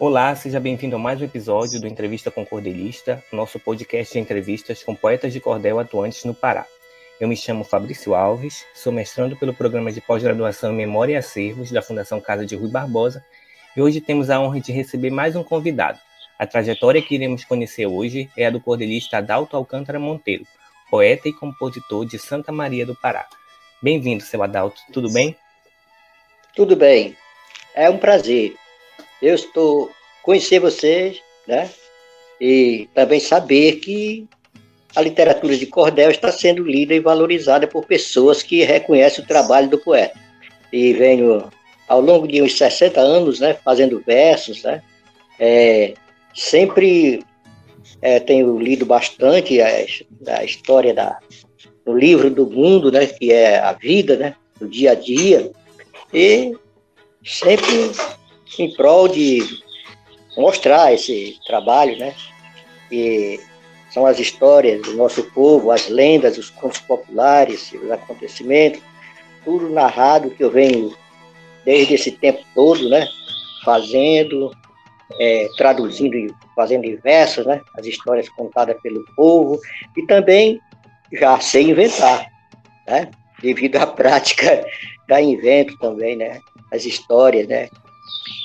Olá, seja bem-vindo a mais um episódio do Entrevista com Cordelista, nosso podcast de entrevistas com poetas de cordel atuantes no Pará. Eu me chamo Fabrício Alves, sou mestrando pelo programa de pós-graduação em Memória e Acervos da Fundação Casa de Rui Barbosa e hoje temos a honra de receber mais um convidado. A trajetória que iremos conhecer hoje é a do cordelista Adalto Alcântara Monteiro, poeta e compositor de Santa Maria do Pará. Bem-vindo, seu Adalto, tudo bem? Tudo bem, é um prazer. Eu estou conhecer vocês, né? E também saber que a literatura de cordel está sendo lida e valorizada por pessoas que reconhecem o trabalho do poeta. E venho, ao longo de uns 60 anos, né, fazendo versos, né, é, sempre é, tenho lido bastante a, a história da, do livro do mundo, né, que é a vida, né, do dia a dia, e sempre em prol de mostrar esse trabalho, né, e são as histórias do nosso povo, as lendas, os contos populares, os acontecimentos, tudo narrado que eu venho desde esse tempo todo, né, fazendo, é, traduzindo e fazendo em versos, né, as histórias contadas pelo povo, e também já sei inventar, né, devido à prática da invento também, né, as histórias, né,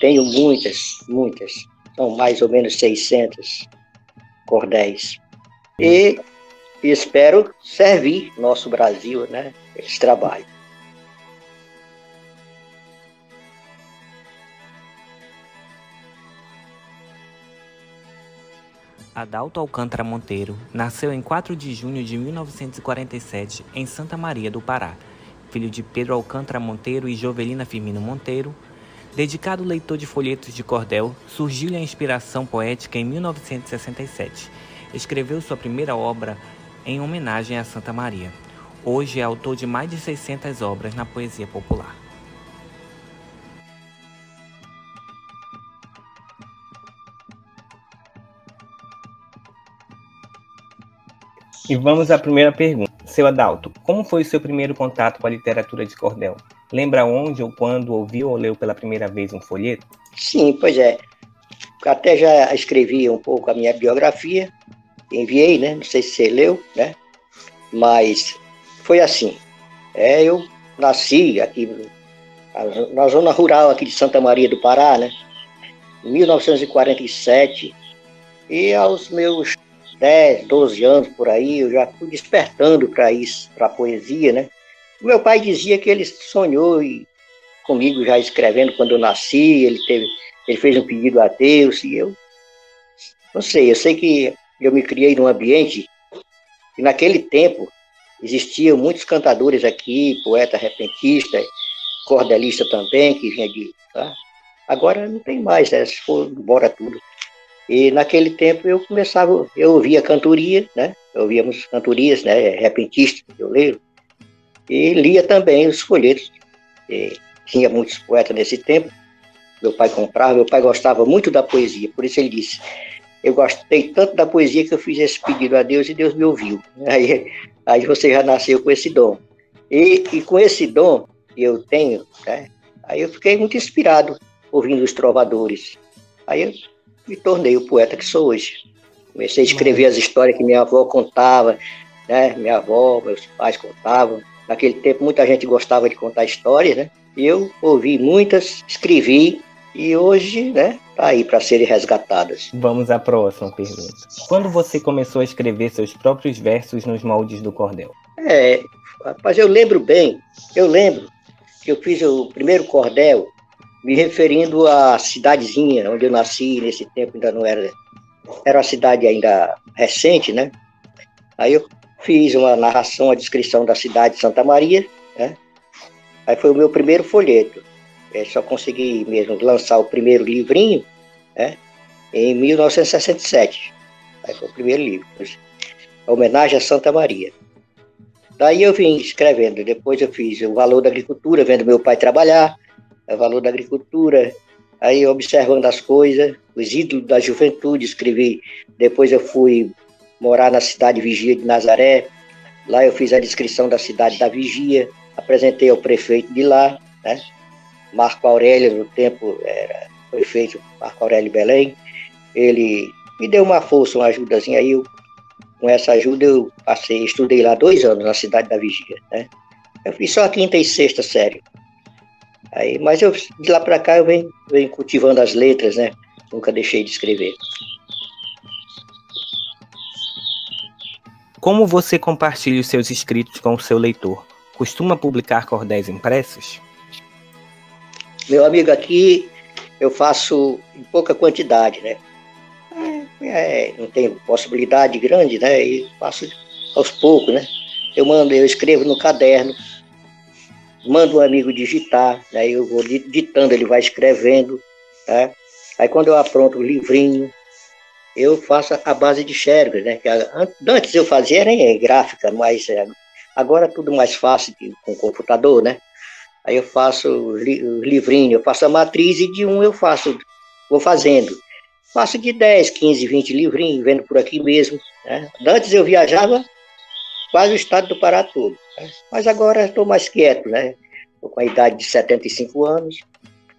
tenho muitas, muitas, são mais ou menos 600 cordéis e espero servir nosso Brasil, né, esse trabalho. Adalto Alcântara Monteiro nasceu em 4 de junho de 1947 em Santa Maria do Pará, filho de Pedro Alcântara Monteiro e Jovelina Firmino Monteiro. Dedicado leitor de folhetos de cordel, surgiu-lhe a inspiração poética em 1967 escreveu sua primeira obra em homenagem a Santa Maria. Hoje é autor de mais de 600 obras na poesia popular. E vamos à primeira pergunta. Seu Adalto, como foi o seu primeiro contato com a literatura de cordel? Lembra onde ou quando ouviu ou leu pela primeira vez um folheto? Sim, pois é. Até já escrevi um pouco a minha biografia, enviei, né? Não sei se você leu, né? Mas foi assim. É, eu nasci aqui na zona rural aqui de Santa Maria do Pará, né? Em 1947. E aos meus 10, 12 anos por aí, eu já fui despertando para isso, para a poesia, né? Meu pai dizia que ele sonhou comigo já escrevendo quando eu nasci, ele teve, ele fez um pedido a Deus e eu não sei, eu sei que eu me criei num ambiente e naquele tempo existiam muitos cantadores aqui, poeta repentista, cordelista também, que vinha de. Tá? Agora não tem mais, né? Se for embora tudo. E naquele tempo eu começava, eu ouvia cantoria, né? Ouvíamos cantorias, né? Repentistas, eu leio. E lia também os folhetos. E tinha muitos poetas nesse tempo. Meu pai comprava, meu pai gostava muito da poesia, por isso ele disse: eu gostei tanto da poesia que eu fiz esse pedido a Deus e Deus me ouviu. Aí, aí você já nasceu com esse dom. E, e com esse dom que eu tenho, né, aí eu fiquei muito inspirado ouvindo os trovadores. Aí eu me tornei o poeta que sou hoje. Comecei a escrever as histórias que minha avó contava, né? Minha avó, meus pais contavam. Naquele tempo muita gente gostava de contar histórias, né? E eu ouvi muitas, escrevi e hoje, né, tá aí para serem resgatadas. Vamos à próxima pergunta. Quando você começou a escrever seus próprios versos nos moldes do cordel? É, rapaz, eu lembro bem, eu lembro que eu fiz o primeiro cordel me referindo à cidadezinha onde eu nasci, nesse tempo ainda não era, era uma cidade ainda recente, né? Aí eu fiz uma narração, a descrição da cidade de Santa Maria, né? Aí foi o meu primeiro folheto. É, só consegui mesmo lançar o primeiro livrinho né, em 1967. Aí foi o primeiro livro, a homenagem a Santa Maria. Daí eu vim escrevendo, depois eu fiz o valor da agricultura, vendo meu pai trabalhar, o valor da agricultura, aí observando as coisas, os ídolos da juventude, escrevi. Depois eu fui morar na cidade Vigia de Nazaré, lá eu fiz a descrição da cidade da Vigia, apresentei ao prefeito de lá, né? Marco Aurélio, no tempo, era prefeito Marco Aurélio Belém, ele me deu uma força, uma ajudazinha aí. Eu, com essa ajuda eu passei, estudei lá dois anos na cidade da Vigia, né? Eu fiz só a quinta e sexta série. Aí, mas eu, de lá para cá eu venho, venho cultivando as letras, né? Nunca deixei de escrever. Como você compartilha os seus escritos com o seu leitor? Costuma publicar cordéis impressos? Meu amigo, aqui eu faço em pouca quantidade, né? É, é, não tenho possibilidade grande, né? E faço aos poucos, né? Eu mando, eu escrevo no caderno, mando um amigo digitar, né? Eu vou ditando, ele vai escrevendo, tá? Aí quando eu apronto o livrinho, eu faço a base de xerox, né? Antes eu fazia era em gráfica, mas é, agora é tudo mais fácil com computador, né? Aí eu faço o livrinho, eu faço a matriz e de um eu faço, vou fazendo. Faço de 10, 15, 20 livrinhos, vendo por aqui mesmo. Né? Antes eu viajava quase o estado do Pará todo. Né? Mas agora estou mais quieto, né? Estou com a idade de 75 anos.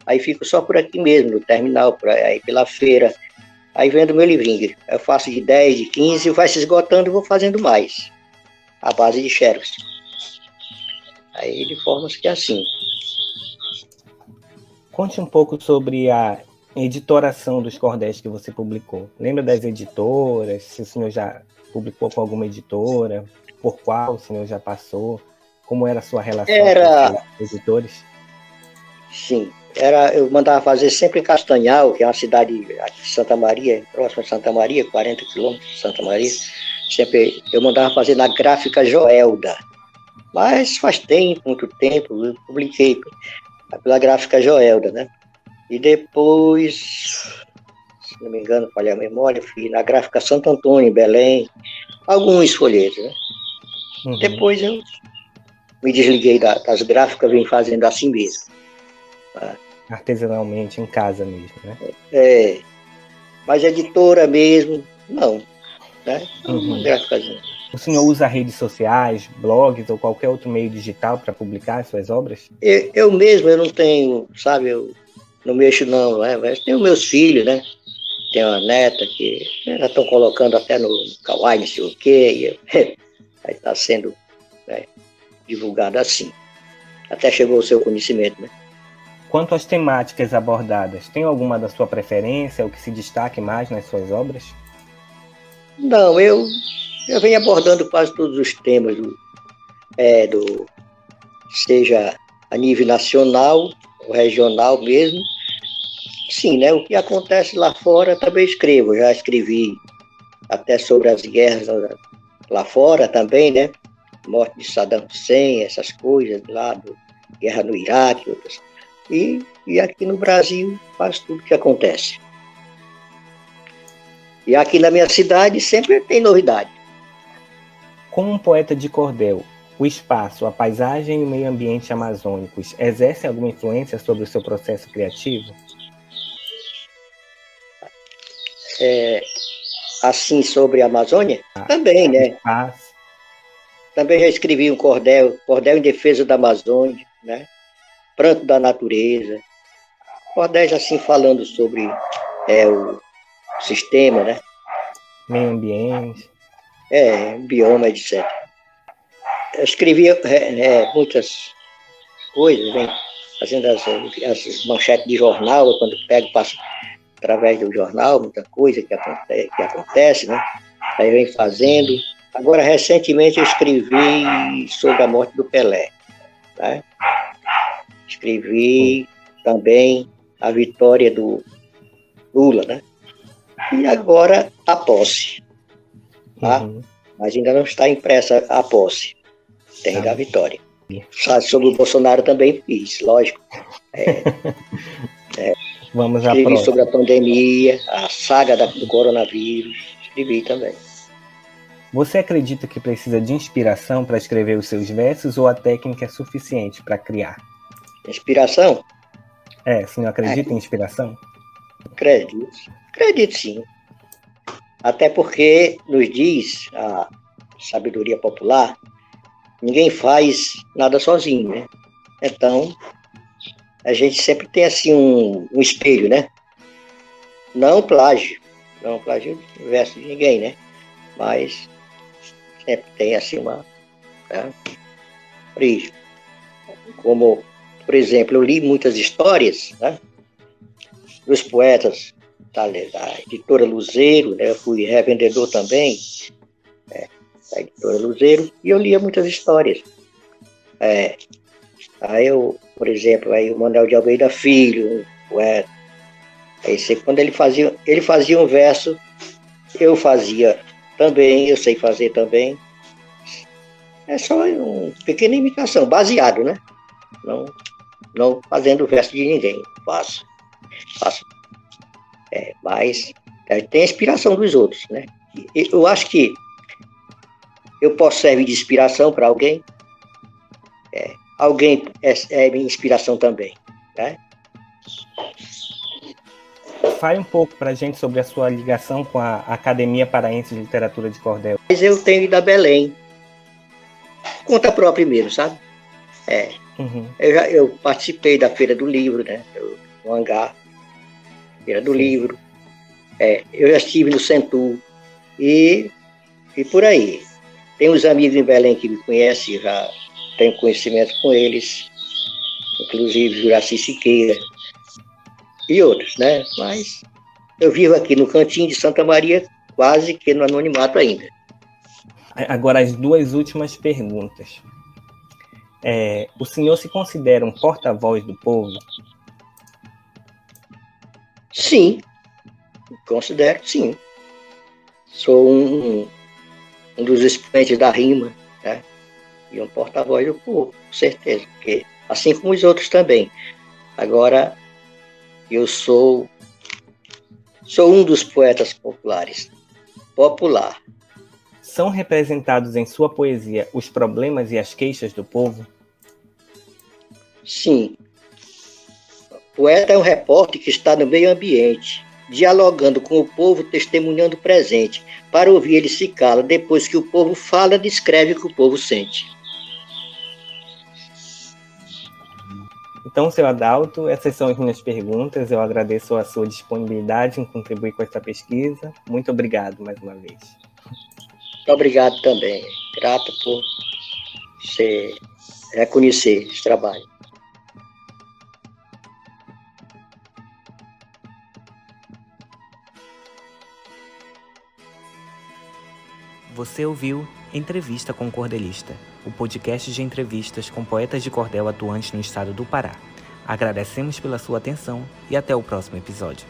Aí fico só por aqui mesmo, no terminal, por aí pela feira. Aí vendo meu livrinho. Eu faço de 10, de 15, vai se esgotando e vou fazendo mais. A base de xerox. Aí de forma que é assim. Conte um pouco sobre a editoração dos cordéis que você publicou. Lembra das editoras? Se o senhor já publicou com alguma editora? Por qual o senhor já passou? Como era a sua relação era... com os editores? Sim, era, eu mandava fazer sempre em Castanhal, que é uma cidade aqui de Santa Maria, próxima de Santa Maria, 40 quilômetros de Santa Maria. Sempre eu mandava fazer na gráfica Joelda. Mas faz tempo, muito tempo, eu publiquei pela gráfica Joelda, né? E depois, se não me engano, falei a memória, fui na gráfica Santo Antônio, em Belém, alguns folhetos, né? Uhum. Depois eu me desliguei da, das gráficas, vim fazendo assim mesmo. Tá? Artesanalmente, em casa mesmo, né? É, mas editora mesmo, não, né? Uhum. O senhor usa redes sociais, blogs ou qualquer outro meio digital para publicar as suas obras? Eu, eu, mesmo, eu não tenho, sabe, eu não mexo não, né? Mas tenho meus filhos, né? Tenho uma neta que já estão colocando até no Kawaii, não sei o quê, e aí está sendo né, divulgado assim. Até chegou o seu conhecimento, né? Quanto às temáticas abordadas, tem alguma da sua preferência, o que se destaque mais nas suas obras? Não, eu eu venho abordando quase todos os temas do, é, do seja a nível nacional ou regional mesmo. Sim, né? O que acontece lá fora também escrevo. Já escrevi até sobre as guerras lá fora também, né? Morte de Saddam Hussein, essas coisas lá, do, guerra no Iraque, outras. E, e aqui no Brasil faz tudo que acontece. E aqui na minha cidade sempre tem novidade. Como um poeta de cordel, o espaço, a paisagem e o meio ambiente amazônicos exercem alguma influência sobre o seu processo criativo? É, assim, sobre a Amazônia? Ah, Também, né? Espaço. Também já escrevi um cordel, Cordel em Defesa da Amazônia, né? Pranto da Natureza. Cordéis assim falando sobre é, o sistema, né? Meio ambiente é, bioma, etc. Eu escrevi é, é, muitas coisas, vem fazendo as, as, manchetes de jornal, quando pego, passo através do jornal, muita coisa que acontece, que acontece né? Aí vem fazendo. Agora, recentemente, eu escrevi sobre a morte do Pelé. Tá? Escrevi também a vitória do Lula, né? E agora a posse tá? Uhum. Mas ainda não está impressa a posse. Tem tá. da vitória. Sabe, sobre o Bolsonaro também fiz, lógico. É, é, Vamos escrevi sobre a pandemia, a saga da, do coronavírus, escrevi também. Você acredita que precisa de inspiração para escrever os seus versos ou a técnica é suficiente para criar? Inspiração? É, você não acredita é. em inspiração? Acredito. Acredito sim. Até porque nos diz a sabedoria popular, ninguém faz nada sozinho, né? Então, a gente sempre tem assim um, um espelho, né? não plágio, não plágio verso de ninguém, né? Mas sempre tem assim uma né? Como, por exemplo, eu li muitas histórias né? dos poetas da, da editora Luzeiro, né? eu fui revendedor também né? da editora Luzeiro, e eu lia muitas histórias. É, aí eu, por exemplo, aí o Manuel de Almeida Filho, um poeta, aí você, quando ele fazia, ele fazia um verso, eu fazia também, eu sei fazer também. É só uma pequena imitação, baseado, né? Não, não fazendo verso de ninguém. Faço. Faço. É, mas é, tem a inspiração dos outros, né? Eu acho que eu posso servir de inspiração para alguém. É, alguém é, é minha inspiração também, né? Fale um pouco para a gente sobre a sua ligação com a Academia Paraense de Literatura de Cordel. Mas eu tenho ido a Belém. Conta própria primeiro, sabe? É. Uhum. Eu, eu participei da Feira do Livro, né? Eu, no hangar. Feira do. Livro. É, eu já estive no Centur. E, e por aí. Tem uns amigos em Belém que me conhecem, já tenho conhecimento com eles. Inclusive Juraci Siqueira, e outros, né? Mas eu vivo aqui no cantinho de Santa Maria, quase que no anonimato ainda. Agora, as duas últimas perguntas. É, o senhor se considera um porta-voz do povo? Sim, considero sim. Sou um, um dos expoentes da rima, né? E um porta-voz do povo, com certeza. Porque, assim como os outros também. Agora, eu sou sou um dos poetas populares. Popular. São representados em sua poesia os problemas e as queixas do povo? Sim. O poeta é um repórter que está no meio ambiente, dialogando com o povo, testemunhando o presente. Para ouvir, ele se cala. Depois que o povo fala, descreve o que o povo sente. Então, seu Adalto, essas são as minhas perguntas. Eu agradeço a sua disponibilidade em contribuir com essa pesquisa. Muito obrigado mais uma vez. Muito obrigado também. Grato por você reconhecer esse trabalho. Você ouviu Entrevista com o Cordelista, o podcast de entrevistas com poetas de cordel atuantes no estado do Pará. Agradecemos pela sua atenção e até o próximo episódio.